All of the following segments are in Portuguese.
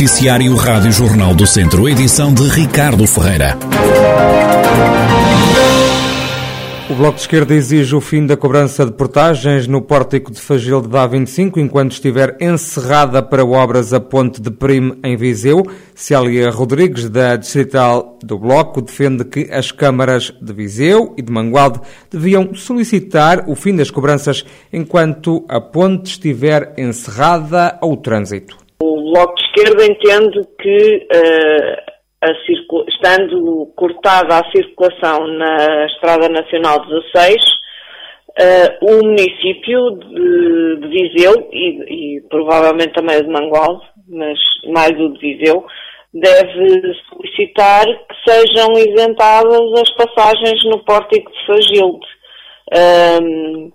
Noticiário Rádio Jornal do Centro, edição de Ricardo Ferreira. O Bloco de Esquerda exige o fim da cobrança de portagens no pórtico de Fagil de Dá 25 enquanto estiver encerrada para obras a ponte de Prime em Viseu. Célia Rodrigues, da Distrital do Bloco, defende que as câmaras de Viseu e de Mangualde deviam solicitar o fim das cobranças enquanto a ponte estiver encerrada ao trânsito. O Bloco de Esquerda entende que uh estando cortada a circulação na Estrada Nacional 16, uh, eh, o município de, de Viseu e, e, provavelmente também o de Mangualde, mas mais o de Viseu, deve solicitar que sejam isentadas as passagens no pórtico de Fagilde. Um,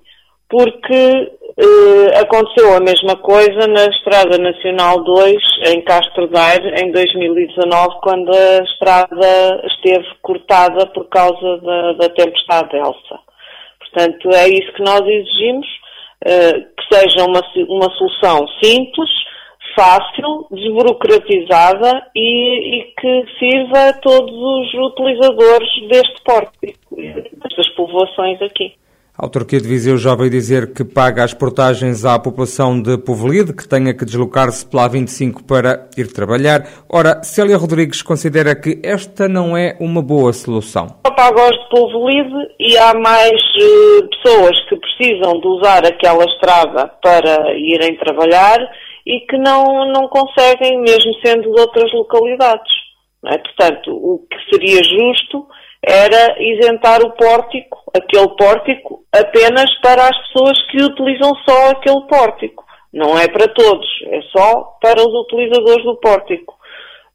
porque Uh, aconteceu a mesma coisa na Estrada Nacional 2, em Castro Daire, em 2019, quando a estrada esteve cortada por causa da, da tempestade Elsa. Portanto, é isso que nós exigimos, uh, que seja uma, uma solução simples, fácil, desburocratizada e, e, que sirva a todos os utilizadores deste porto, destas povoações aqui. A autarquia de Viseu já veio dizer que paga as portagens à população de Povelide, que tenha que deslocar-se pela A25 para ir trabalhar. Ora, Célia Rodrigues considera que esta não é uma boa solução. Eu pago aos de Povelide e há mais uh, pessoas que precisam de usar aquela estrada para irem trabalhar e que não, não conseguem, mesmo sendo de outras localidades. É? Portanto, o que seria justo era isentar o pórtico, aquele pórtico, apenas para as pessoas que utilizam só aquele pórtico. Não é para todos, é só para os utilizadores do pórtico.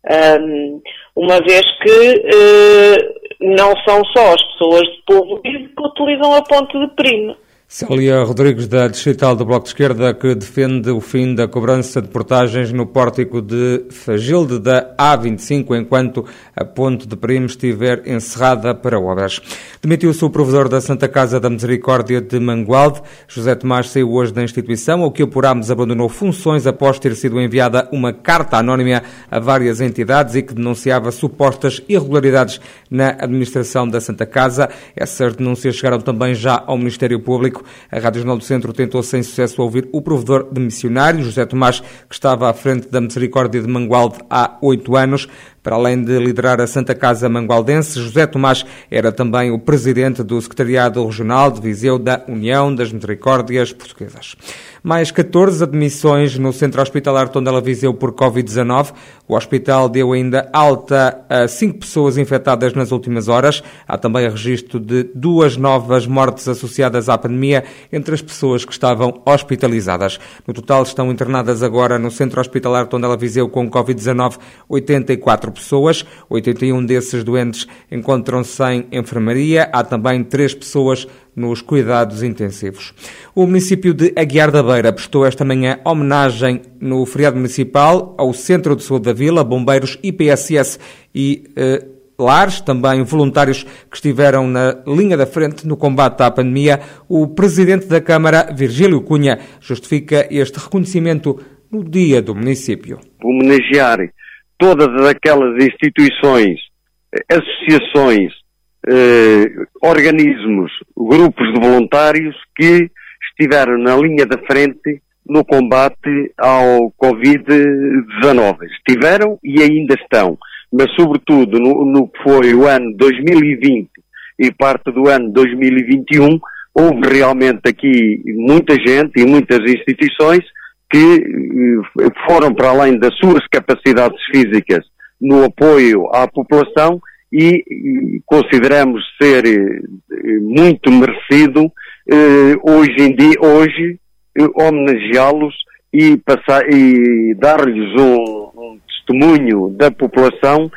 Um, uma vez que uh, não são só as pessoas de povo que utilizam a ponte de primo. Célia Rodrigues, da Distrital do Bloco de Esquerda, que defende o fim da cobrança de portagens no pórtico de Fagilde da A25, enquanto a ponte de Primo estiver encerrada para obras. Demitiu-se o provedor da Santa Casa da Misericórdia de Mangualde. José Tomás saiu hoje da instituição, o que apurámos abandonou funções após ter sido enviada uma carta anónima a várias entidades e que denunciava supostas irregularidades na administração da Santa Casa. Essas denúncias chegaram também já ao Ministério Público. A Rádio Jornal do Centro tentou sem sucesso ouvir o provedor de missionários, José Tomás, que estava à frente da Misericórdia de Mangualde há oito anos. Para além de liderar a Santa Casa Mangualdense, José Tomás era também o presidente do Secretariado Regional de Viseu da União das Misericórdias Portuguesas. Mais 14 admissões no Centro Hospitalar Tondela Viseu por Covid-19. O hospital deu ainda alta a cinco pessoas infectadas nas últimas horas. Há também registro de duas novas mortes associadas à pandemia entre as pessoas que estavam hospitalizadas. No total estão internadas agora no Centro Hospitalar Tondela Viseu com Covid-19 84 quatro pessoas, 81 desses doentes encontram-se em enfermaria, há também três pessoas nos cuidados intensivos. O município de Aguiar da Beira prestou esta manhã homenagem no feriado municipal ao Centro de Saúde da Vila, bombeiros, IPSS e eh, lares, também voluntários que estiveram na linha da frente no combate à pandemia. O presidente da Câmara, Virgílio Cunha, justifica este reconhecimento no dia do município. Homenagear todas aquelas instituições, associações, eh, organismos, grupos de voluntários que estiveram na linha da frente no combate ao Covid-19. Estiveram e ainda estão, mas sobretudo no, no que foi o ano 2020 e parte do ano 2021, houve realmente aqui muita gente e muitas instituições que eh, foram para além das suas capacidades físicas no apoio à população e consideramos ser eh, muito merecido eh, hoje em dia, hoje, homenageá-los e, e dar-lhes um, um testemunho da população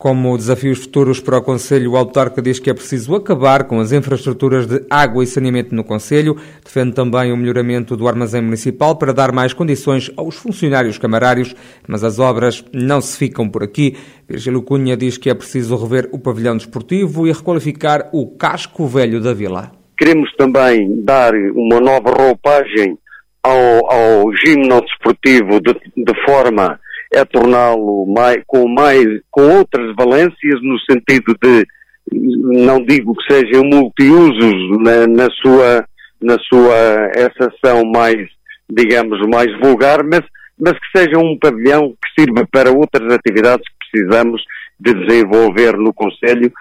como desafios futuros para o Conselho, o autarca diz que é preciso acabar com as infraestruturas de água e saneamento no Conselho. Defende também o melhoramento do armazém municipal para dar mais condições aos funcionários camarários, mas as obras não se ficam por aqui. Virgílio Cunha diz que é preciso rever o pavilhão desportivo e requalificar o casco velho da vila. Queremos também dar uma nova roupagem ao, ao gimnasio desportivo de, de forma é torná-lo mais, com mais, com outras valências no sentido de, não digo que sejam multiusos na, na sua, na sua exceção mais, digamos, mais vulgar, mas, mas que seja um pavilhão que sirva para outras atividades que precisamos de desenvolver no Conselho.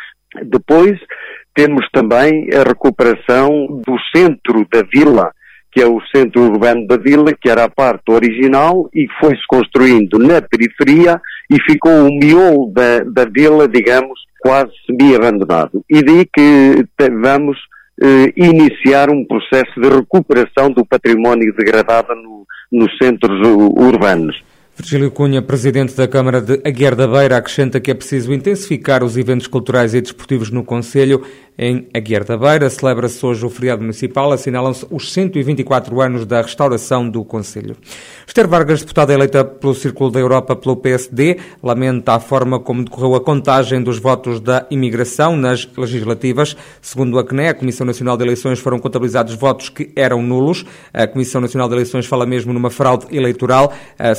Depois, temos também a recuperação do centro da vila, que é o centro urbano da vila, que era a parte original e foi-se construindo na periferia e ficou o miolo da, da vila, digamos, quase semi-abandonado. E daí que vamos eh, iniciar um processo de recuperação do património degradado no, nos centros urbanos. Virgílio Cunha, presidente da Câmara de Aguiar da Beira, acrescenta que é preciso intensificar os eventos culturais e desportivos no Conselho em Aguiar da Beira, celebra-se hoje o feriado municipal, assinalam-se os 124 anos da restauração do Conselho. Esther Vargas, deputada eleita pelo Círculo da Europa pelo PSD, lamenta a forma como decorreu a contagem dos votos da imigração nas legislativas. Segundo a CNE, a Comissão Nacional de Eleições, foram contabilizados votos que eram nulos. A Comissão Nacional de Eleições fala mesmo numa fraude eleitoral. A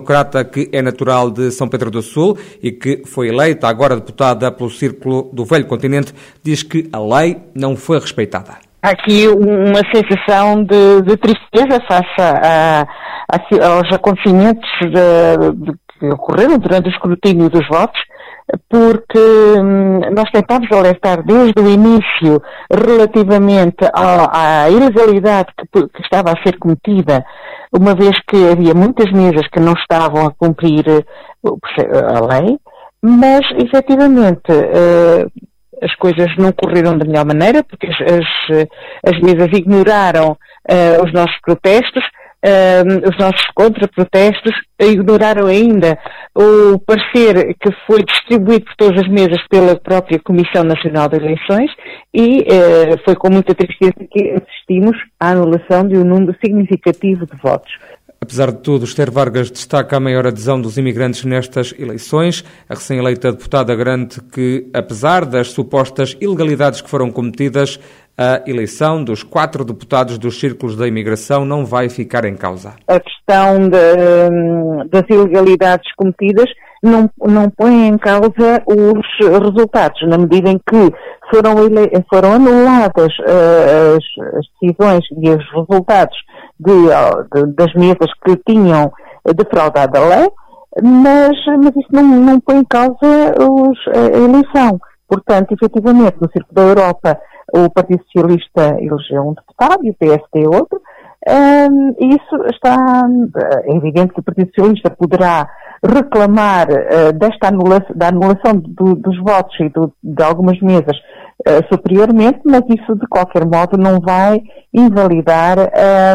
social-democrata, que é natural de São Pedro do Sul e que foi eleita agora deputada pelo Círculo do Velho Continente, diz que a lei não foi respeitada. Há aqui uma sensação de, de tristeza face a, a, aos acontecimentos de, de, que ocorreram durante o escrutínio dos votos, porque hum, nós tentámos alertar desde o início relativamente à, à ilegalidade que, que, estava a ser cometida, uma vez que havia muitas mesas que não estavam a cumprir a lei, mas efetivamente eh, as coisas não correram da melhor maneira, porque as, as, as mesas ignoraram uh, os nossos protestos, uh, os nossos contra-protestos, ignoraram ainda o parecer que foi distribuído por todas as mesas pela própria Comissão Nacional de Eleições e uh, foi com muita tristeza que assistimos à anulação de um número significativo de votos. Apesar de tudo, Esther Vargas destaca a maior adesão dos imigrantes nestas eleições. A recém-eleita deputada garante que, apesar das supostas ilegalidades que foram cometidas, a eleição dos quatro deputados dos círculos da imigração não vai ficar em causa. A questão de, das ilegalidades cometidas não, não põe em causa os resultados, na medida em que foram, foram anuladas uh, as, as decisões e os resultados de, de, das mesas que tinham defraudado a lei, mas, mas isso não, não põe em causa os, a eleição. Portanto, efetivamente, no Círculo da Europa, o Partido Socialista elegeu um deputado e o PSD outro. Um, isso está, é evidente que o Partido Socialista poderá reclamar uh, desta anulação, da anulação do, dos votos e do, de algumas mesas uh, superiormente, mas isso de qualquer modo não vai invalidar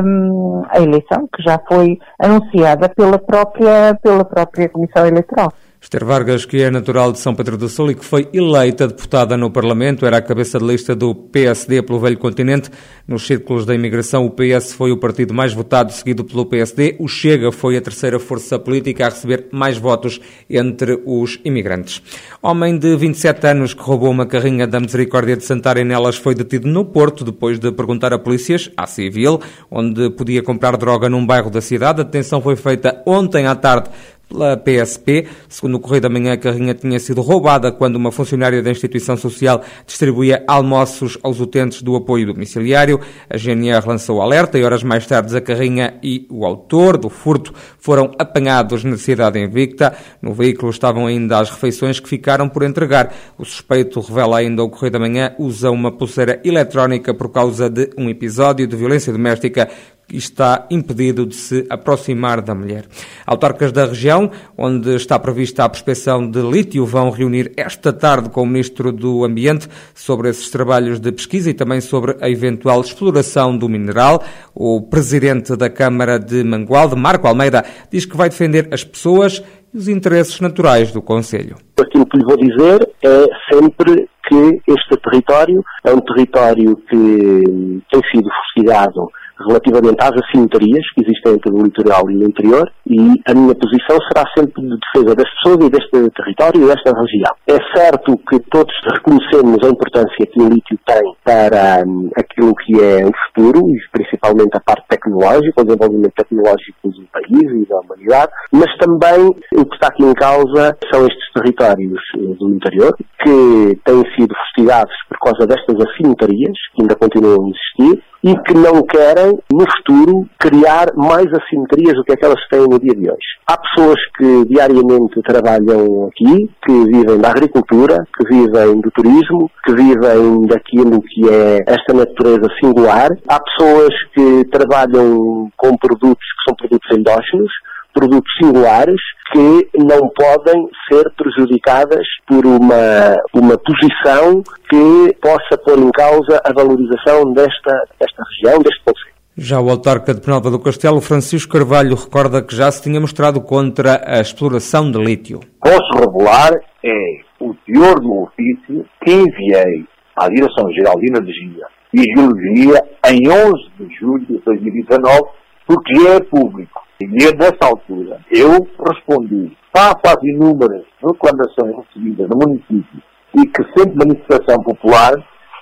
um, a eleição que já foi anunciada pela própria, pela própria Comissão Eleitoral. Esther Vargas, que é natural de São Pedro do Sul e que foi eleita deputada no Parlamento, era a cabeça de lista do PSD pelo Velho Continente. Nos círculos da imigração, o PS foi o partido mais votado, seguido pelo PSD. O Chega foi a terceira força política a receber mais votos entre os imigrantes. Homem de 27 anos que roubou uma carrinha da Misericórdia de Santarém nelas foi detido no Porto depois de perguntar a polícias, à civil, onde podia comprar droga num bairro da cidade. A detenção foi feita ontem à tarde pela PSP. Segundo o Correio da Manhã, a carrinha tinha sido roubada quando uma funcionária da instituição social distribuía almoços aos utentes do apoio domiciliário. A GNR lançou alerta e horas mais tarde a carrinha e o autor do furto foram apanhados na cidade invicta. No veículo estavam ainda as refeições que ficaram por entregar. O suspeito, revela ainda o Correio da Manhã, usa uma pulseira eletrónica por causa de um episódio de violência doméstica está impedido de se aproximar da mulher. Autarcas da região, onde está prevista a prospecção de lítio, vão reunir esta tarde com o Ministro do Ambiente sobre esses trabalhos de pesquisa e também sobre a eventual exploração do mineral. O Presidente da Câmara de Mangualde, Marco Almeida, diz que vai defender as pessoas e os interesses naturais do Conselho. Aquilo que lhe vou dizer é sempre que este território é um território que tem sido fustigado relativamente às assimetrias que existem entre o litoral e o interior e a minha posição será sempre de defesa das pessoas e deste território e desta região. É certo que todos reconhecemos a importância que o lítio tem para um, aquilo que é o futuro e principalmente a parte tecnológica, o desenvolvimento tecnológico do país e da humanidade, mas também o que está aqui em causa são estes territórios eh, do interior que têm sido fustigados por causa destas assimetrias que ainda continuam a existir e que não querem, no futuro, criar mais assimetrias do que aquelas que têm no dia de hoje. Há pessoas que diariamente trabalham aqui, que vivem da agricultura, que vivem do turismo, que vivem daquilo que é esta natureza singular. Há pessoas que trabalham com produtos que são produtos endógenos, produtos singulares que não podem ser prejudicadas por uma, uma posição que possa pôr em causa a valorização desta, desta região, deste conceito. Já o autarca de Penalva do Castelo, Francisco Carvalho, recorda que já se tinha mostrado contra a exploração de lítio. Posso revelar é o teor do ofício que enviei à Direção-Geral de Energia e Geologia em 11 de julho de 2019, porque é público. E nessa altura, eu respondi, face às inúmeras reclamações recebidas no município e que sempre manifestação popular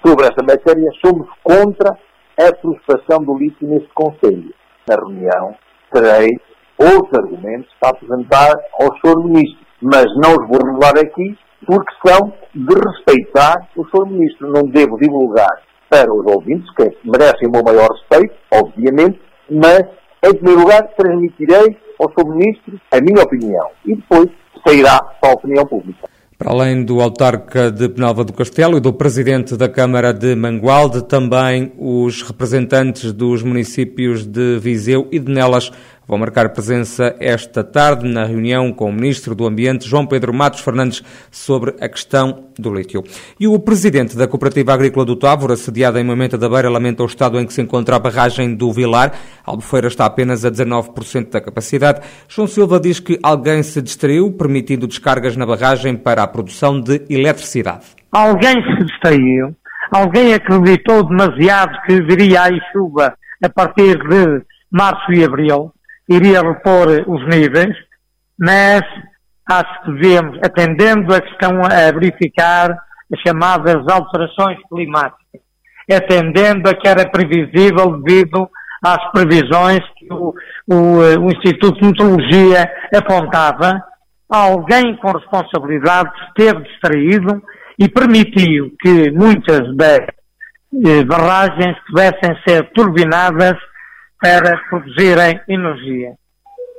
sobre esta matéria, somos contra a prospecção do lítio neste Conselho. Na reunião, terei outros argumentos para apresentar ao Sr. Ministro, mas não os vou revelar aqui porque são de respeitar o Sr. Ministro. Não devo divulgar para os ouvintes, que merecem o meu maior respeito, obviamente, mas em primeiro lugar, transmitirei ao Sr. Ministro a minha opinião e depois sairá para a opinião pública. Para além do autarca de Penalva do Castelo e do presidente da Câmara de Mangualde, também os representantes dos municípios de Viseu e de Nelas vão marcar presença esta tarde na reunião com o Ministro do Ambiente, João Pedro Matos Fernandes, sobre a questão do lítio. E o Presidente da Cooperativa Agrícola do Távora, sediada em Moimenta da Beira, lamenta o estado em que se encontra a barragem do Vilar. A Albufeira está apenas a 19% da capacidade. João Silva diz que alguém se distraiu, permitindo descargas na barragem para a produção de eletricidade. Alguém se distraiu. Alguém acreditou demasiado que viria a chuva a partir de março e abril iria repor os níveis, mas acho que devemos, atendendo a questão a verificar as chamadas alterações climáticas, atendendo a que era previsível devido às previsões que o, o, o Instituto de Meteorologia apontava, alguém com responsabilidade esteve distraído e permitiu que muitas das eh, barragens pudessem ser turbinadas para produzirem energia.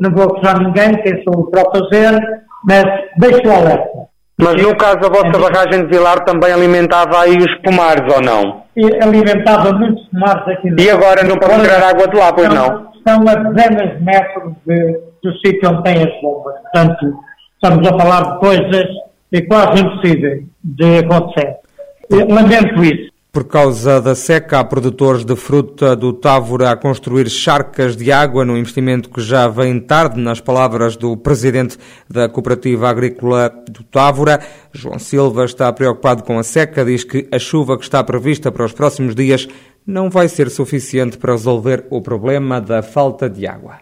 Não vou acusar ninguém, quem sou para fazer, mas deixo o alerta. Mas no caso a vossa barragem de Vilar também alimentava aí os pomares ou não? E alimentava muitos pomares aqui. E agora não pode tirar água de lá, pois não? Estão a dezenas de metros de, do sítio onde tem as bombas. Portanto, estamos a falar de coisas quase impossíveis de acontecer. Lamento isso. Por causa da seca, há produtores de fruta do Távora a construir charcas de água no investimento que já vem tarde, nas palavras do presidente da Cooperativa Agrícola do Távora. João Silva está preocupado com a seca, diz que a chuva que está prevista para os próximos dias não vai ser suficiente para resolver o problema da falta de água.